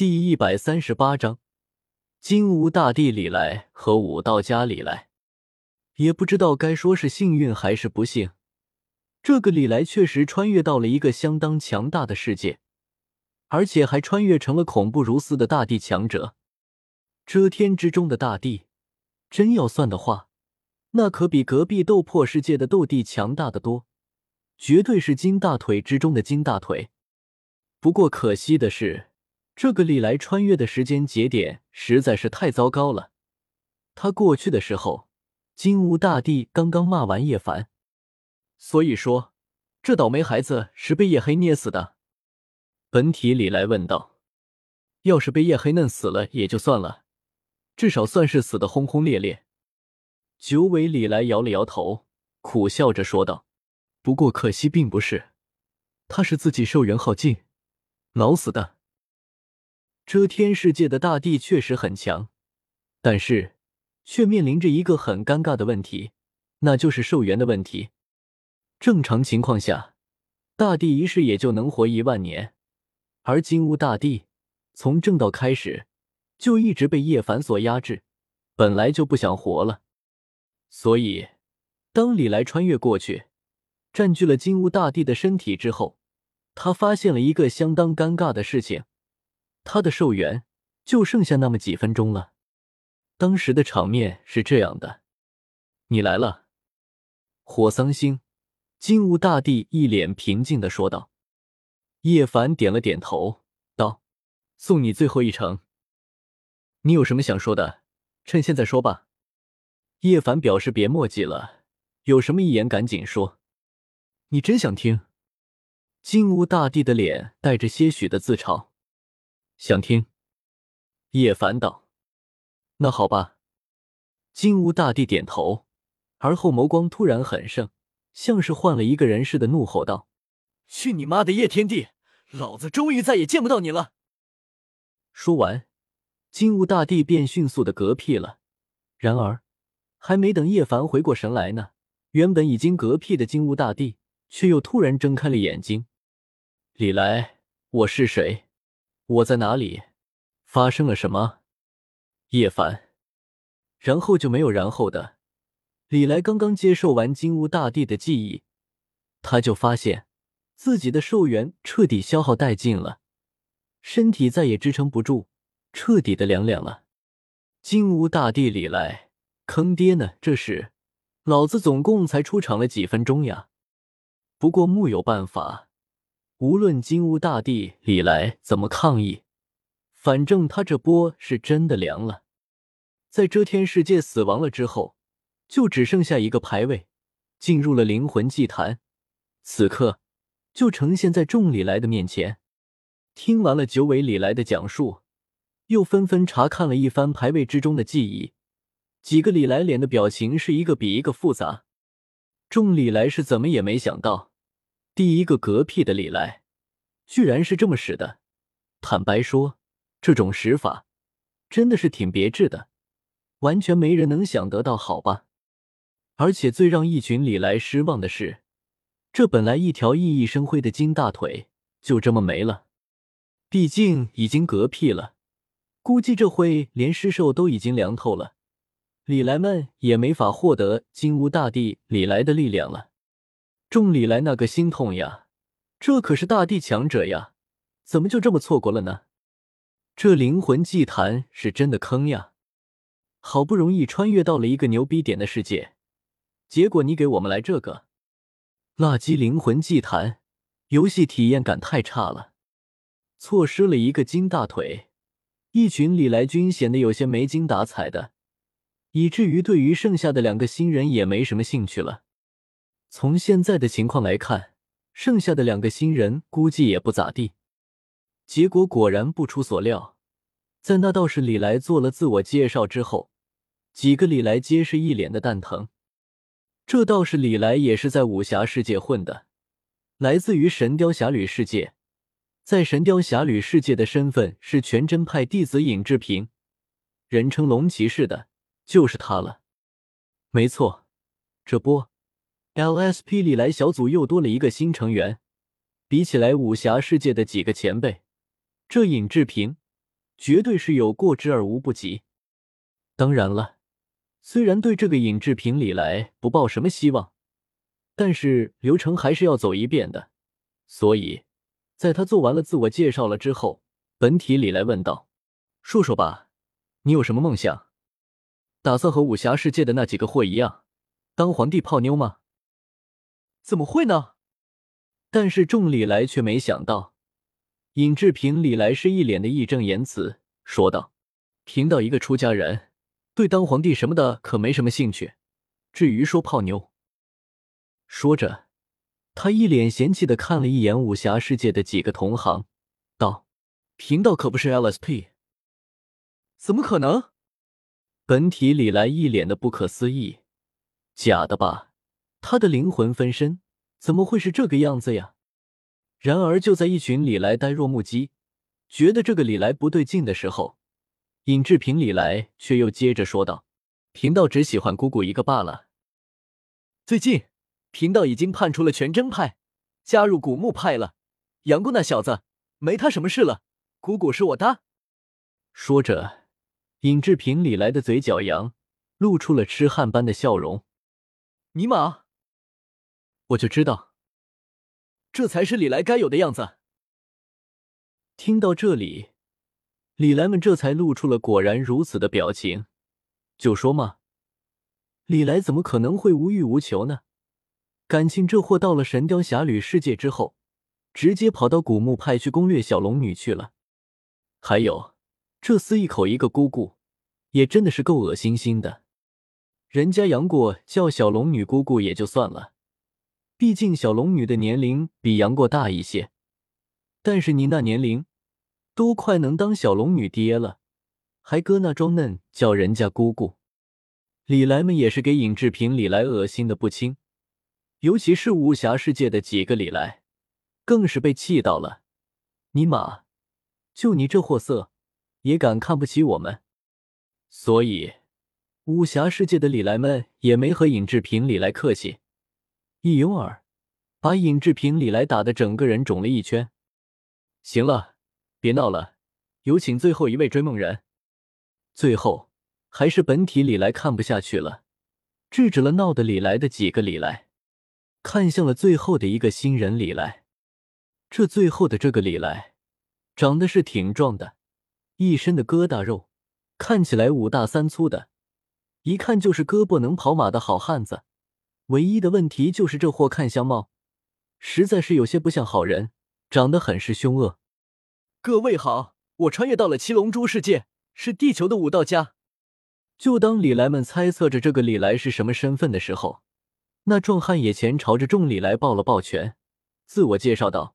第一百三十八章，金乌大帝李来和武道家李来，也不知道该说是幸运还是不幸。这个李来确实穿越到了一个相当强大的世界，而且还穿越成了恐怖如斯的大地强者。遮天之中的大地，真要算的话，那可比隔壁斗破世界的斗帝强大的多，绝对是金大腿之中的金大腿。不过可惜的是。这个李来穿越的时间节点实在是太糟糕了。他过去的时候，金乌大帝刚刚骂完叶凡，所以说这倒霉孩子是被叶黑捏死的。本体李来问道：“要是被叶黑弄死了也就算了，至少算是死的轰轰烈烈。”九尾李来摇了摇头，苦笑着说道：“不过可惜并不是，他是自己寿元耗尽，老死的。”遮天世界的大地确实很强，但是却面临着一个很尴尬的问题，那就是寿元的问题。正常情况下，大地一世也就能活一万年，而金乌大帝从正道开始就一直被叶凡所压制，本来就不想活了。所以，当李来穿越过去，占据了金乌大帝的身体之后，他发现了一个相当尴尬的事情。他的寿元就剩下那么几分钟了。当时的场面是这样的：“你来了。”火桑星，金乌大帝一脸平静的说道。叶凡点了点头，道：“送你最后一程。你有什么想说的？趁现在说吧。”叶凡表示别墨迹了，有什么一言赶紧说。你真想听？金乌大帝的脸带着些许的自嘲。想听，叶凡道：“那好吧。”金乌大帝点头，而后眸光突然很盛，像是换了一个人似的，怒吼道：“去你妈的叶天帝！老子终于再也见不到你了！”说完，金乌大帝便迅速的嗝屁了。然而，还没等叶凡回过神来呢，原本已经嗝屁的金乌大帝却又突然睁开了眼睛：“李来，我是谁？”我在哪里？发生了什么？叶凡，然后就没有然后的。李来刚刚接受完金乌大帝的记忆，他就发现自己的寿元彻底消耗殆尽了，身体再也支撑不住，彻底的凉凉了。金乌大帝李来，坑爹呢！这是，老子总共才出场了几分钟呀！不过木有办法。无论金乌大帝李来怎么抗议，反正他这波是真的凉了。在遮天世界死亡了之后，就只剩下一个牌位，进入了灵魂祭坛，此刻就呈现在众李来的面前。听完了九尾李来的讲述，又纷纷查看了一番牌位之中的记忆，几个李来脸的表情是一个比一个复杂。众李来是怎么也没想到。第一个嗝屁的李来，居然是这么使的。坦白说，这种使法真的是挺别致的，完全没人能想得到，好吧？而且最让一群李来失望的是，这本来一条熠熠生辉的金大腿就这么没了。毕竟已经嗝屁了，估计这会连尸兽都已经凉透了，李来们也没法获得金乌大帝李来的力量了。众李来那个心痛呀，这可是大地强者呀，怎么就这么错过了呢？这灵魂祭坛是真的坑呀！好不容易穿越到了一个牛逼点的世界，结果你给我们来这个垃圾灵魂祭坛，游戏体验感太差了。错失了一个金大腿，一群李来军显得有些没精打采的，以至于对于剩下的两个新人也没什么兴趣了。从现在的情况来看，剩下的两个新人估计也不咋地。结果果然不出所料，在那道士李来做了自我介绍之后，几个李来皆是一脸的蛋疼。这道士李来也是在武侠世界混的，来自于神雕侠侣世界，在神雕侠侣世界的身份是全真派弟子尹志平，人称龙骑士的，就是他了。没错，这波。LSP 里来小组又多了一个新成员，比起来武侠世界的几个前辈，这尹志平绝对是有过之而无不及。当然了，虽然对这个尹志平李来不抱什么希望，但是流程还是要走一遍的。所以，在他做完了自我介绍了之后，本体李来问道：“说说吧，你有什么梦想？打算和武侠世界的那几个货一样，当皇帝泡妞吗？”怎么会呢？但是众李来却没想到，尹志平李来是一脸的义正言辞说道：“贫道一个出家人，对当皇帝什么的可没什么兴趣。至于说泡妞……”说着，他一脸嫌弃的看了一眼武侠世界的几个同行，道：“贫道可不是 LSP，怎么可能？”本体李来一脸的不可思议：“假的吧？他的灵魂分身。”怎么会是这个样子呀？然而，就在一群李来呆若木鸡，觉得这个李来不对劲的时候，尹志平李来却又接着说道：“贫道只喜欢姑姑一个罢了。最近，贫道已经叛出了全真派，加入古墓派了。杨过那小子，没他什么事了。姑姑是我的。”说着，尹志平李来的嘴角扬，露出了痴汉般的笑容。尼玛！我就知道，这才是李来该有的样子。听到这里，李来们这才露出了果然如此的表情。就说嘛，李来怎么可能会无欲无求呢？感情这货到了神雕侠侣世界之后，直接跑到古墓派去攻略小龙女去了。还有，这厮一口一个姑姑，也真的是够恶心心的。人家杨过叫小龙女姑姑也就算了。毕竟小龙女的年龄比杨过大一些，但是你那年龄都快能当小龙女爹了，还搁那装嫩叫人家姑姑。李来们也是给尹志平李来恶心的不轻，尤其是武侠世界的几个李来，更是被气到了。尼玛，就你这货色，也敢看不起我们？所以武侠世界的李来们也没和尹志平李来客气。一拥而，把尹志平李来打的整个人肿了一圈。行了，别闹了，有请最后一位追梦人。最后还是本体李来看不下去了，制止了闹的李来的几个李来，看向了最后的一个新人李来。这最后的这个李来，长得是挺壮的，一身的疙瘩肉，看起来五大三粗的，一看就是胳膊能跑马的好汉子。唯一的问题就是这货看相貌，实在是有些不像好人，长得很是凶恶。各位好，我穿越到了七龙珠世界，是地球的武道家。就当李来们猜测着这个李来是什么身份的时候，那壮汉也前朝着众李来抱了抱拳，自我介绍道：“